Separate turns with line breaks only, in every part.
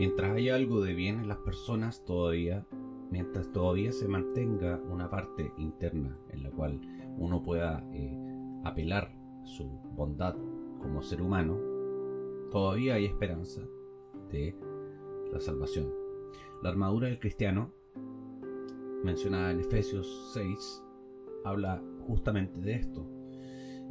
Mientras haya algo de bien en las personas todavía, mientras todavía se mantenga una parte interna en la cual uno pueda eh, apelar su bondad como ser humano, todavía hay esperanza de la salvación. La armadura del cristiano, mencionada en Efesios 6, habla justamente de esto.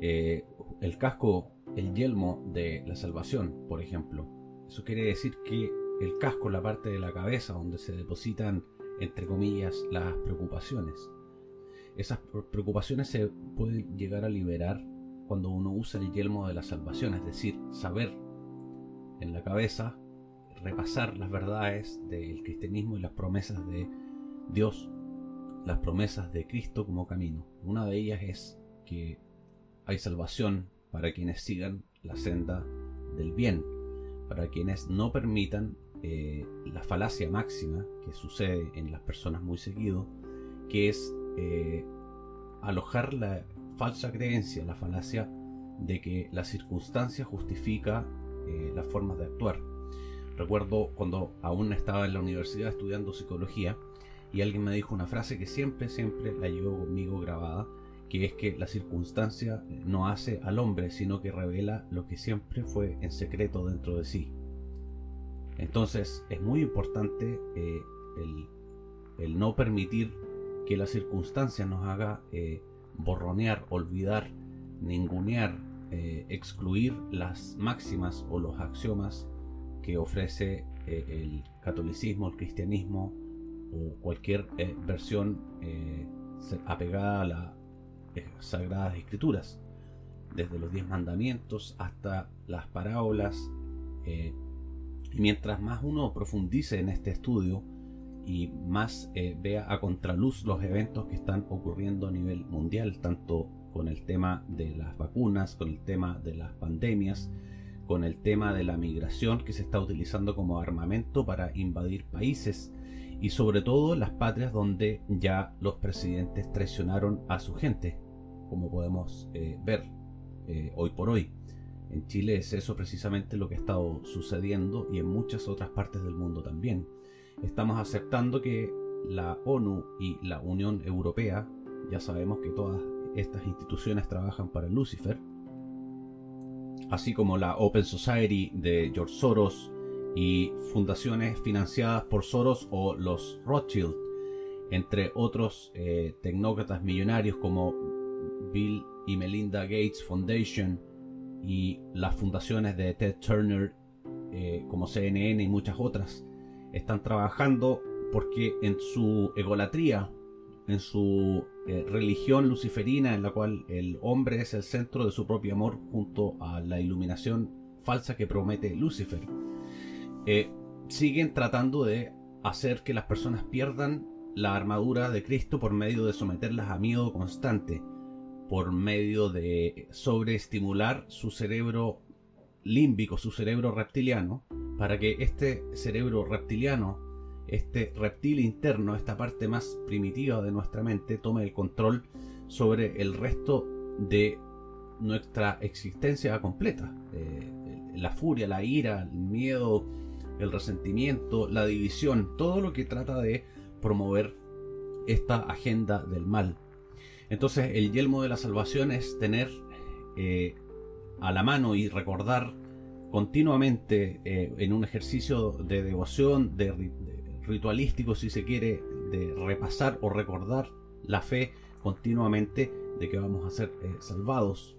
Eh, el casco, el yelmo de la salvación, por ejemplo. Eso quiere decir que el casco, la parte de la cabeza donde se depositan, entre comillas, las preocupaciones. Esas preocupaciones se pueden llegar a liberar cuando uno usa el yelmo de la salvación, es decir, saber en la cabeza, repasar las verdades del cristianismo y las promesas de Dios, las promesas de Cristo como camino. Una de ellas es que hay salvación para quienes sigan la senda del bien, para quienes no permitan eh, la falacia máxima que sucede en las personas muy seguido, que es eh, alojar la falsa creencia, la falacia de que la circunstancia justifica eh, las formas de actuar. Recuerdo cuando aún estaba en la universidad estudiando psicología y alguien me dijo una frase que siempre, siempre la llevo conmigo grabada, que es que la circunstancia no hace al hombre, sino que revela lo que siempre fue en secreto dentro de sí. Entonces es muy importante eh, el, no permitir que la circunstancia nos haga eh, borronear, olvidar, ningunear, eh, excluir las máximas o los axiomas que ofrece el catolicismo, el cristianismo o cualquier versión apegada a la sagradas escrituras, desde los diez mandamientos hasta las parábolas. Mientras más uno profundice en este estudio y más eh, vea a contraluz los eventos que están ocurriendo a nivel mundial, tanto con el tema de las vacunas, con el tema de las pandemias, con el tema de la migración que se está utilizando como armamento para invadir países, y sobre todo las patrias donde ya los presidentes traicionaron a su gente, como podemos eh, ver eh, hoy por hoy. En Chile es eso precisamente lo que ha estado sucediendo y en muchas otras partes del mundo también. Estamos aceptando que la ONU y la Unión Europea, ya sabemos que todas estas instituciones trabajan para Lucifer, así como la Open Society de George Soros, y fundaciones financiadas por Soros o los Rothschild, entre otros eh, tecnócratas millonarios como Bill y Melinda Gates Foundation y las fundaciones de Ted Turner eh, como CNN y muchas otras, están trabajando porque en su egolatría, en su eh, religión luciferina en la cual el hombre es el centro de su propio amor junto a la iluminación falsa que promete Lucifer, eh, siguen tratando de hacer que las personas pierdan la armadura de Cristo por medio de someterlas a miedo constante, por medio de sobreestimular su cerebro límbico, su cerebro reptiliano, para que este cerebro reptiliano, este reptil interno, esta parte más primitiva de nuestra mente, tome el control sobre el resto de nuestra existencia completa. Eh, la furia, la ira, el miedo, el resentimiento, la división, todo lo que trata de promover esta agenda del mal. Entonces el yelmo de la salvación es tener eh, a la mano y recordar continuamente eh, en un ejercicio de devoción, de, ritualístico si se quiere, de repasar o recordar la fe continuamente de que vamos a ser eh, salvados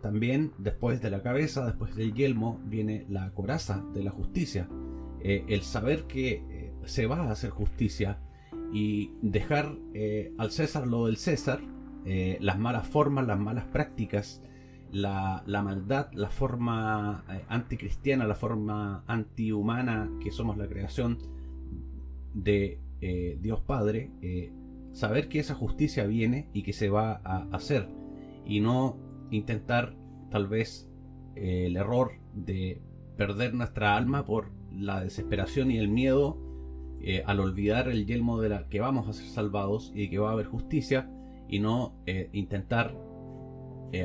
también después de la cabeza, después del yelmo, viene la coraza de la justicia. El saber que se va a hacer justicia y dejar al César lo del César, las malas formas, las malas prácticas, la, maldad, la forma anticristiana, la forma antihumana que somos la creación de Dios Padre, saber que esa justicia viene y que se va a hacer y no intentar tal vez eh, el error de perder nuestra alma por la desesperación y el miedo eh, al olvidar el yelmo de la que vamos a ser salvados y que va a haber justicia y no eh, intentar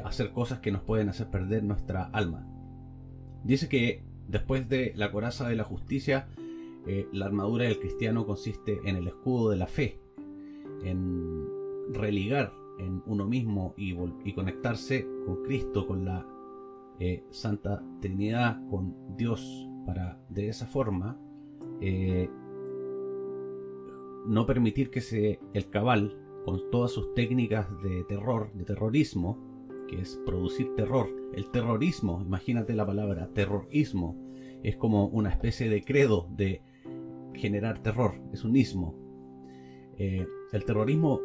hacer cosas que nos pueden hacer perder nuestra alma. Dice que después de la coraza de la justicia eh, la armadura del cristiano consiste en el escudo de la fe, en religar en uno mismo y, conectarse con Cristo, con la eh, Santa Trinidad, con Dios, para de esa forma eh, no permitir que se, el cabal, con todas sus técnicas de terror, de terrorismo, que es producir terror, el terrorismo, imagínate la palabra terrorismo, es como una especie de credo de generar terror, es un ismo. Eh, el terrorismo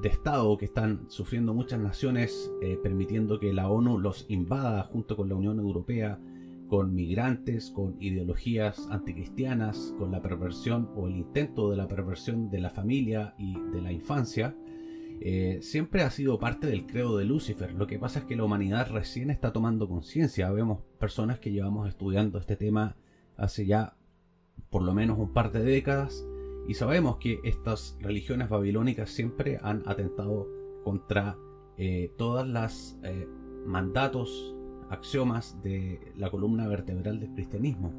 de Estado que están sufriendo muchas naciones, eh, permitiendo que la ONU los invada junto con la Unión Europea, con migrantes, con ideologías anticristianas, con la perversión o el intento de la perversión de la familia y de la infancia, eh, siempre ha sido parte del credo de Lucifer. Lo que pasa es que la humanidad recién está tomando conciencia. Vemos personas que llevamos estudiando este tema hace ya por lo menos un par de décadas y sabemos que estas religiones babilónicas siempre han atentado contra eh, todas las eh, mandatos, axiomas de la columna vertebral del cristianismo,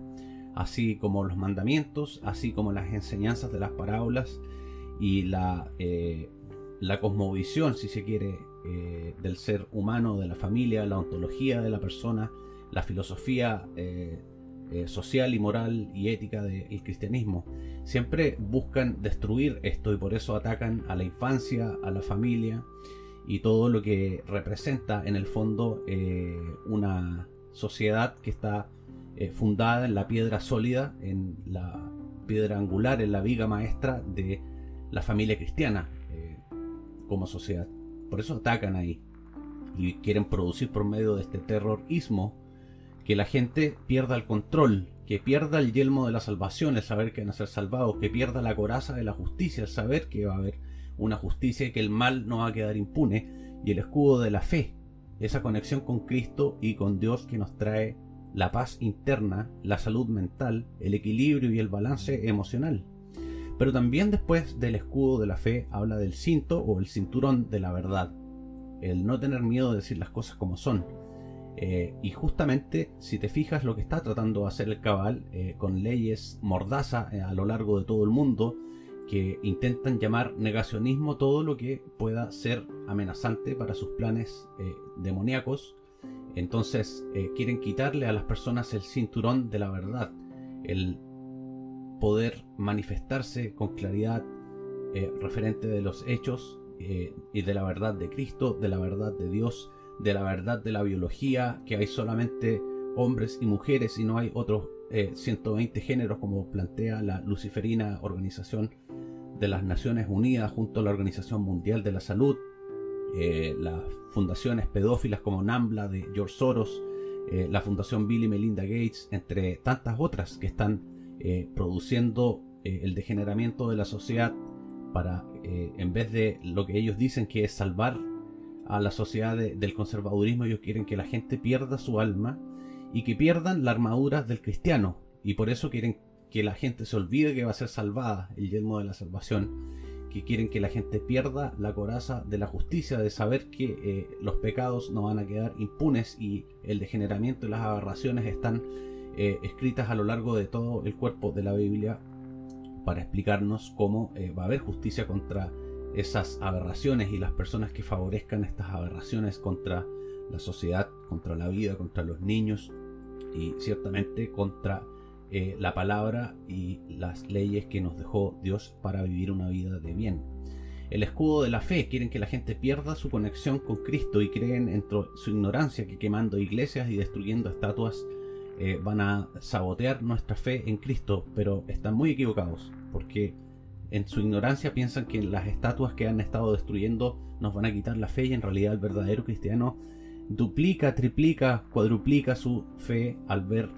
así como los mandamientos, así como las enseñanzas de las parábolas y la, eh, la cosmovisión, si se quiere, del ser humano, de la familia, la ontología de la persona, la filosofía eh, social y moral y ética del cristianismo. Siempre buscan destruir esto y por eso atacan a la infancia, a la familia y todo lo que representa en el fondo eh, una sociedad que está eh, fundada en la piedra sólida, en la piedra angular, en la viga maestra de la familia cristiana como sociedad. Por eso atacan ahí y quieren producir por medio de este terrorismo que la gente pierda el control, que pierda el yelmo de la salvación, el saber que van a ser salvados, que pierda la coraza de la justicia, el saber que va a haber una justicia que el mal no va a quedar impune, y el escudo de la fe, esa conexión con Cristo y con Dios que nos trae la paz interna, la salud mental, el equilibrio y el balance emocional. Pero también después del escudo de la fe habla del cinto o el cinturón de la verdad, el no tener miedo de decir las cosas como son, eh, y justamente, si te fijas lo que está tratando de hacer el cabal eh, con leyes mordaza eh, a lo largo de todo el mundo, que intentan llamar negacionismo todo lo que pueda ser amenazante para sus planes demoníacos. Entonces quieren quitarle a las personas el cinturón de la verdad, el poder manifestarse con claridad referente de los hechos y de la verdad de Cristo, de la verdad de Dios de la verdad de la biología, que hay solamente hombres y mujeres y no hay otros 120 eh, géneros como plantea la luciferina Organización de las Naciones Unidas junto a la Organización Mundial de la Salud, eh, las fundaciones pedófilas como NAMBLA de George Soros, eh, la Fundación Bill y Melinda Gates, entre tantas otras que están produciendo el degeneramiento de la sociedad para, en vez de lo que ellos dicen que es salvar a la sociedad del conservadurismo, ellos quieren que la gente pierda su alma y que pierdan la armadura del cristiano. Y por eso quieren que la gente se olvide que va a ser salvada, el yelmo de la salvación. Que quieren que la gente pierda la coraza de la justicia, de saber que eh, los pecados no van a quedar impunes y el degeneramiento y las aberraciones están eh, escritas a lo largo de todo el cuerpo de la Biblia para explicarnos cómo eh, va a haber justicia contra esas aberraciones y las personas que favorezcan estas aberraciones contra la sociedad, contra la vida, contra los niños y ciertamente contra eh, la palabra y las leyes que nos dejó Dios para vivir una vida de bien. El escudo de la fe quieren que la gente pierda su conexión con Cristo y creen en su ignorancia que quemando iglesias y destruyendo estatuas eh, van a sabotear nuestra fe en Cristo, pero están muy equivocados porque en su ignorancia piensan que las estatuas que han estado destruyendo nos van a quitar la fe y en realidad el verdadero cristiano duplica, triplica, cuadruplica su fe al ver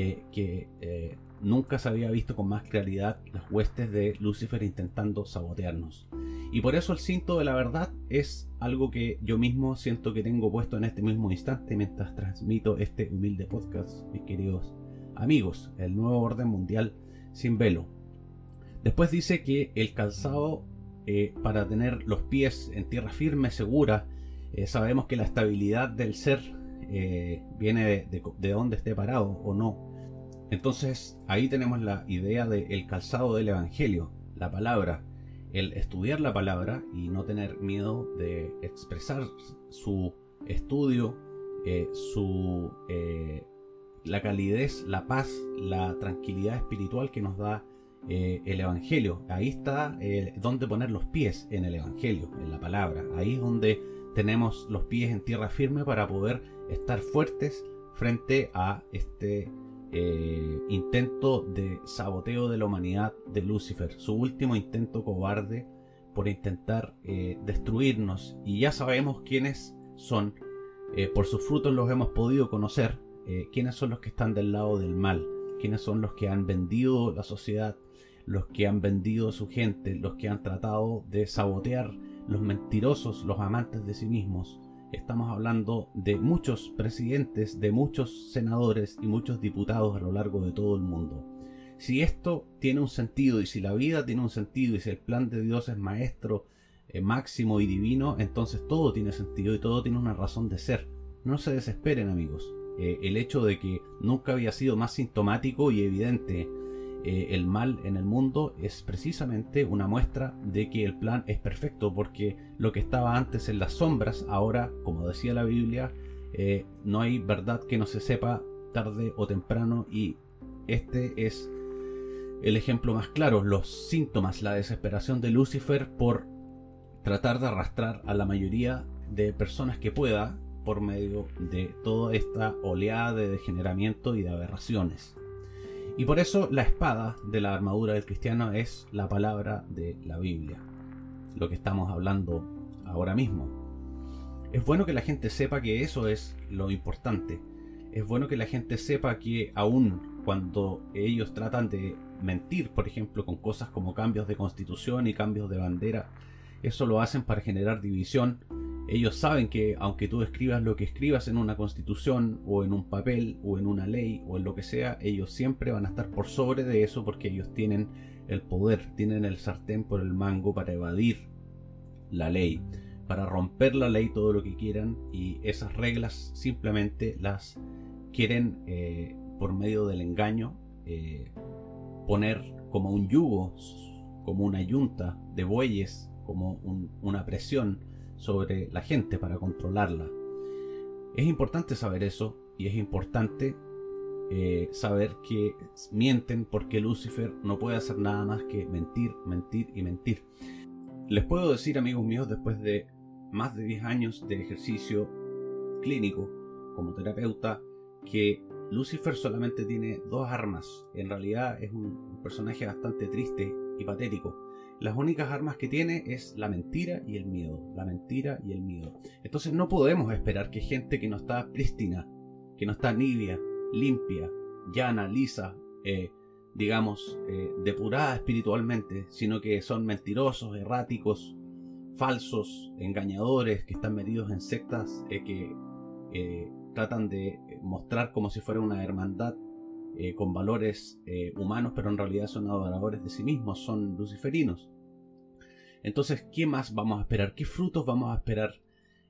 eh, que eh, nunca se había visto con más claridad las huestes de Lucifer intentando sabotearnos. Y por eso el cinto de la verdad es algo que yo mismo siento que tengo puesto en este mismo instante mientras transmito este humilde podcast, mis queridos amigos, el nuevo orden mundial sin velo Después dice que el calzado eh, para tener los pies en tierra firme, segura, sabemos que la estabilidad del ser viene de, de, donde esté parado o no. Entonces ahí tenemos la idea del calzado del Evangelio, la palabra, el estudiar la palabra y no tener miedo de expresar su estudio, eh, su, eh, la calidez, la paz, la tranquilidad espiritual que nos da eh, el Evangelio. Ahí está donde poner los pies en el Evangelio, en la palabra. Ahí es donde tenemos los pies en tierra firme para poder estar fuertes frente a este eh, intento de saboteo de la humanidad de Lucifer, su último intento cobarde por intentar eh, destruirnos. Y ya sabemos quiénes son, eh, por sus frutos los hemos podido conocer, quiénes son los que están del lado del mal, quiénes son los que han vendido la sociedad, los que han vendido a su gente, los que han tratado de sabotear, los mentirosos, los amantes de sí mismos, Estamos hablando de muchos presidentes, de muchos senadores y muchos diputados a lo largo de todo el mundo. Si esto tiene un sentido y si la vida tiene un sentido y si el plan de Dios es maestro, eh, máximo y divino, entonces todo tiene sentido y todo tiene una razón de ser. No se desesperen amigos. Eh, el hecho de que nunca había sido más sintomático y evidente eh, el mal en el mundo es precisamente una muestra de que el plan es perfecto, porque lo que estaba antes en las sombras, ahora, como decía la Biblia, eh, no hay verdad que no se sepa tarde o temprano y este es el ejemplo más claro, los síntomas, la desesperación de Lucifer por tratar de arrastrar a la mayoría de personas que pueda por medio de toda esta oleada de degeneramiento y de aberraciones. Y por eso la espada de la armadura del cristiano es la palabra de la Biblia, lo que estamos hablando ahora mismo. Es bueno que la gente sepa que eso es lo importante. Es bueno que la gente sepa que aun cuando ellos tratan de mentir, por ejemplo, con cosas como cambios de constitución y cambios de bandera, eso lo hacen para generar división ellos saben que aunque tú escribas lo que escribas en una constitución o en un papel o en una ley o en lo que sea, ellos siempre van a estar por sobre de eso porque ellos tienen el poder, tienen el sartén por el mango para evadir la ley, para romper la ley todo lo que quieran y esas reglas simplemente las quieren eh, por medio del engaño eh, poner como un yugo, como una yunta de bueyes, como una presión sobre la gente para controlarla. Es importante saber eso y es importante eh, saber que mienten porque Lucifer no puede hacer nada más que mentir, mentir y mentir. Les puedo decir, amigos míos, después de más de 10 años de ejercicio clínico como terapeuta, que Lucifer solamente tiene dos armas. En realidad es un personaje bastante triste y patético las únicas armas que tiene es la mentira y el miedo. La mentira y el miedo. Entonces no podemos esperar que gente que no está prístina, que no está nibia, limpia, llana, lisa, eh, digamos, eh, depurada espiritualmente, sino que son mentirosos, erráticos, falsos, engañadores, que están metidos en sectas eh, que tratan de mostrar como si fuera una hermandad eh, con valores eh, humanos, pero en realidad son adoradores de sí mismos, son luciferinos. Entonces, ¿qué más vamos a esperar? ¿Qué frutos vamos a esperar?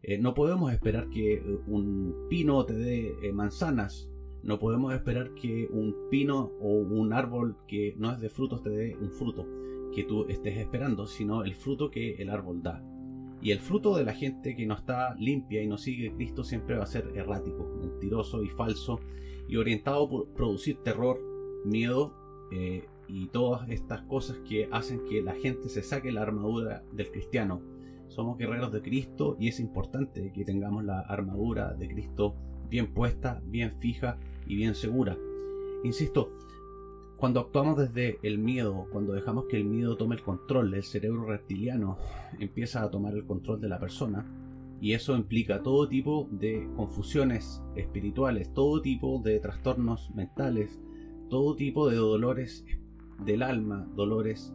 Eh, no podemos esperar que un pino te dé manzanas. No podemos esperar que un pino o un árbol que no es de frutos te dé un fruto que tú estés esperando, sino el fruto que el árbol da. Y el fruto de la gente que no está limpia y no sigue Cristo siempre va a ser errático, mentiroso y falso y orientado por producir terror, miedo eh, y todas estas cosas que hacen que la gente se saque la armadura del cristiano. Somos guerreros de Cristo y es importante que tengamos la armadura de Cristo bien puesta, bien fija y bien segura. Insisto, cuando actuamos desde el miedo, cuando dejamos que el miedo tome el control, el cerebro reptiliano empieza a tomar el control de la persona, y eso implica todo tipo de confusiones espirituales, todo tipo de trastornos mentales, todo tipo de dolores del alma, dolores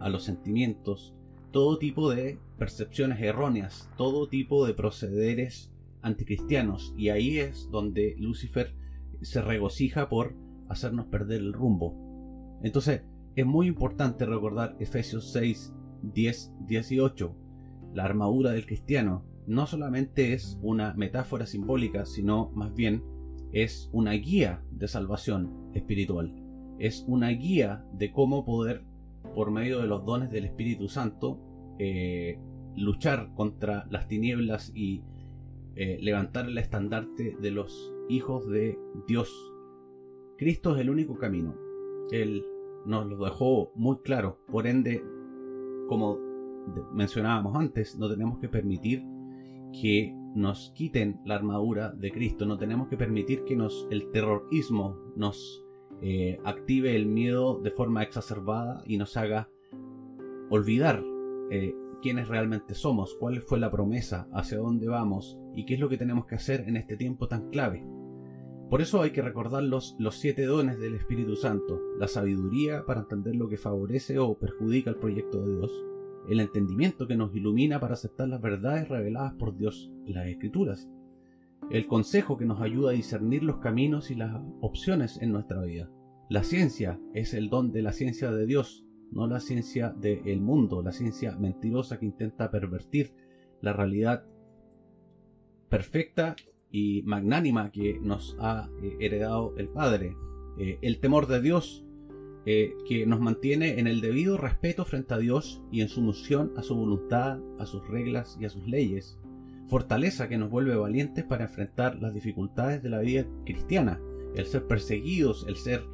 a los sentimientos, todo tipo de percepciones erróneas, todo tipo de procederes anticristianos. Y ahí es donde Lucifer se regocija por hacernos perder el rumbo. Entonces, es muy importante recordar Efesios 6, 10, 18 la armadura del cristiano no solamente es una metáfora simbólica, sino más bien es una guía de salvación espiritual, es una guía de cómo poder, por medio de los dones del Espíritu Santo, eh, luchar contra las tinieblas y eh, levantar el estandarte de los hijos de Dios. Cristo es el único camino. Él nos lo dejó muy claro. Por ende, como mencionábamos antes, no tenemos que permitir que nos quiten la armadura de Cristo. No tenemos que permitir que nos, el terrorismo nos eh, active el miedo de forma exacerbada y nos haga olvidar eh, quiénes realmente somos, cuál fue la promesa, hacia dónde vamos y qué es lo que tenemos que hacer en este tiempo tan clave. Por eso hay que recordar los, los siete dones del Espíritu Santo, la sabiduría para entender lo que favorece o perjudica el proyecto de Dios, el entendimiento que nos ilumina para aceptar las verdades reveladas por Dios en las Escrituras, el consejo que nos ayuda a discernir los caminos y las opciones en nuestra vida. La ciencia es el don de la ciencia de Dios, no la ciencia del mundo, la ciencia mentirosa que intenta pervertir la realidad perfecta y magnánima que nos ha eh, heredado el Padre. Eh, el temor de Dios eh, que nos mantiene en el debido respeto frente a Dios y en sumisión a su voluntad, a sus reglas y a sus leyes. Fortaleza que nos vuelve valientes para enfrentar las dificultades de la vida cristiana. El ser perseguidos, el ser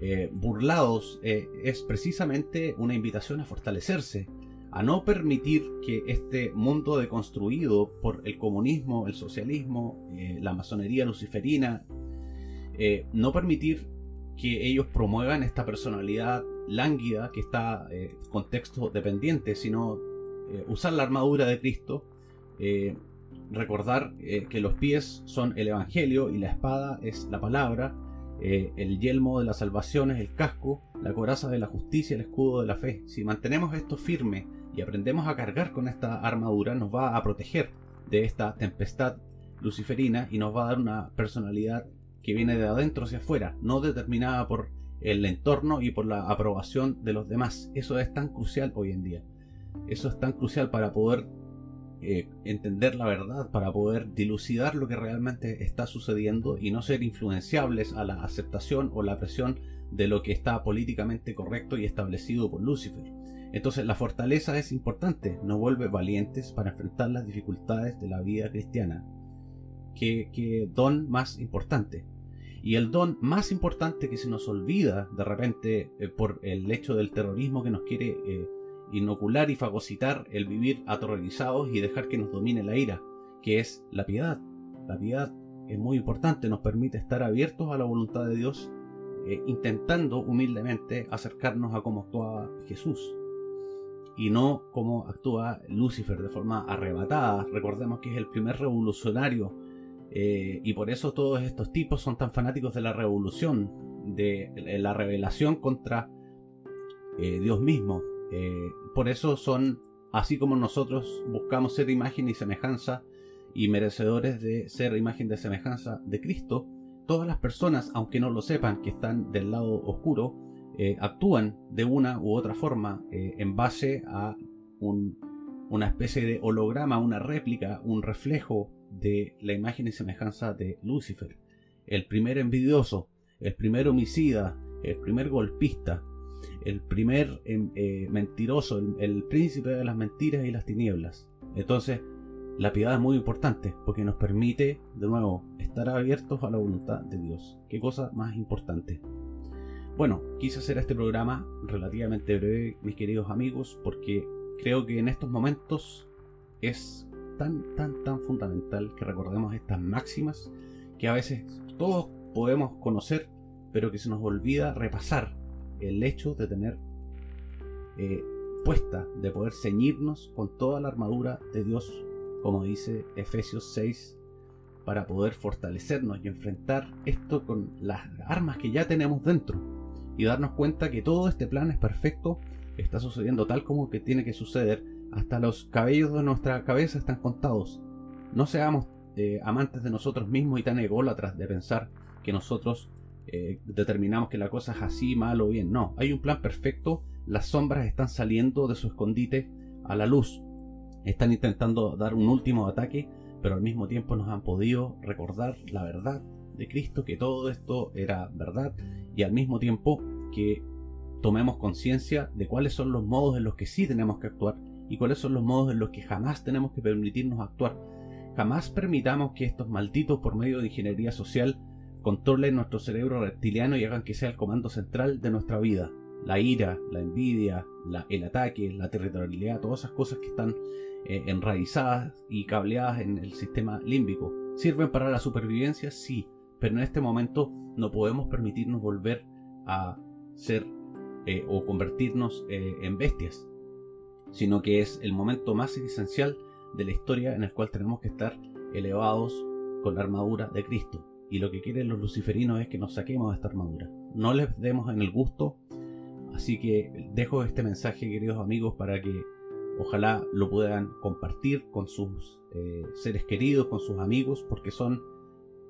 eh, burlados, eh, es precisamente una invitación a fortalecerse, a no permitir que este mundo deconstruido por el comunismo, el socialismo, la masonería luciferina, no permitir que ellos promuevan esta personalidad lánguida que está en contexto dependiente, sino usar la armadura de Cristo, recordar que los pies son el Evangelio y la espada es la palabra, eh, el yelmo de la salvación es el casco, la coraza de la justicia, el escudo de la fe. Si mantenemos esto firme y aprendemos a cargar con esta armadura, nos va a proteger de esta tempestad luciferina y nos va a dar una personalidad que viene de adentro hacia afuera, no determinada por el entorno y por la aprobación de los demás. Eso es tan crucial hoy en día. Eso es tan crucial para poder eh, entender la verdad, para poder dilucidar lo que realmente está sucediendo y no ser influenciables a la aceptación o la presión de lo que está políticamente correcto y establecido por Lucifer. Entonces la fortaleza es importante, nos vuelve valientes para enfrentar las dificultades de la vida cristiana. ¿Qué, don más importante? Y el don más importante que se nos olvida de repente eh, por el hecho del terrorismo que nos quiere eh, inocular y fagocitar el vivir aterrorizados y dejar que nos domine la ira, que es la piedad. La piedad es muy importante, nos permite estar abiertos a la voluntad de Dios, eh, intentando humildemente acercarnos a cómo actuaba Jesús y no como actúa Lucifer de forma arrebatada. Recordemos que es el primer revolucionario eh, y por eso todos estos tipos son tan fanáticos de la revolución, de la revelación contra eh, Dios mismo. Eh, por eso son, así como nosotros buscamos ser imagen y semejanza y merecedores de ser imagen de semejanza de Cristo, todas las personas, aunque no lo sepan, que están del lado oscuro, actúan de una u otra forma en base a una especie de holograma, una réplica, un reflejo de la imagen y semejanza de Lucifer. El primer envidioso, el primer homicida, el primer golpista, el primer em, eh, mentiroso, el, príncipe de las mentiras y las tinieblas. Entonces, la piedad es muy importante porque nos permite, de nuevo, estar abiertos a la voluntad de Dios. Qué cosa más importante. Bueno, quise hacer este programa relativamente breve, mis queridos amigos, porque creo que en estos momentos es tan, tan, tan fundamental que recordemos estas máximas que a veces todos podemos conocer, pero que se nos olvida repasar el hecho de tener eh, puesta, de poder ceñirnos con toda la armadura de Dios, como dice Efesios 6, para poder fortalecernos y enfrentar esto con las armas que ya tenemos dentro y darnos cuenta que todo este plan es perfecto, está sucediendo tal como que tiene que suceder, hasta los cabellos de nuestra cabeza están contados. No seamos eh, amantes de nosotros mismos y tan ególatras de pensar que nosotros eh, determinamos que la cosa es así, mal o bien. No, hay un plan perfecto, las sombras están saliendo de su escondite a la luz. Están intentando dar un último ataque, pero al mismo tiempo nos han podido recordar la verdad de Cristo, que todo esto era verdad y al mismo tiempo que tomemos conciencia de cuáles son los modos en los que sí tenemos que actuar y cuáles son los modos en los que jamás tenemos que permitirnos actuar. Jamás permitamos que estos malditos por medio de ingeniería social controlen nuestro cerebro reptiliano y hagan que sea el comando central de nuestra vida. La ira, la envidia, el ataque, la territorialidad, todas esas cosas que están eh, enraizadas y cableadas en el sistema límbico. ¿Sirven para la supervivencia? Sí, pero en este momento no podemos permitirnos volver a ser eh, o convertirnos eh, en bestias, sino que es el momento más esencial de la historia en el cual tenemos que estar elevados con la armadura de Cristo. Y lo que quieren los luciferinos es que nos saquemos de esta armadura. No les demos en el gusto. Así que dejo este mensaje, queridos amigos, para que ojalá lo puedan compartir con sus eh, seres queridos, con sus amigos, porque son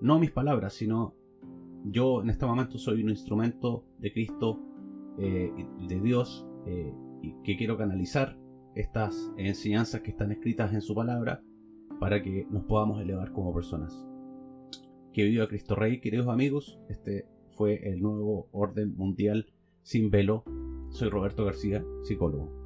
no mis palabras, sino yo en este momento soy un instrumento de Cristo, eh, de Dios, eh, que quiero canalizar estas enseñanzas que están escritas en su palabra para que nos podamos elevar como personas. Que viva Cristo Rey, queridos amigos. Este fue el nuevo orden mundial sin velo. Soy Roberto García, psicólogo.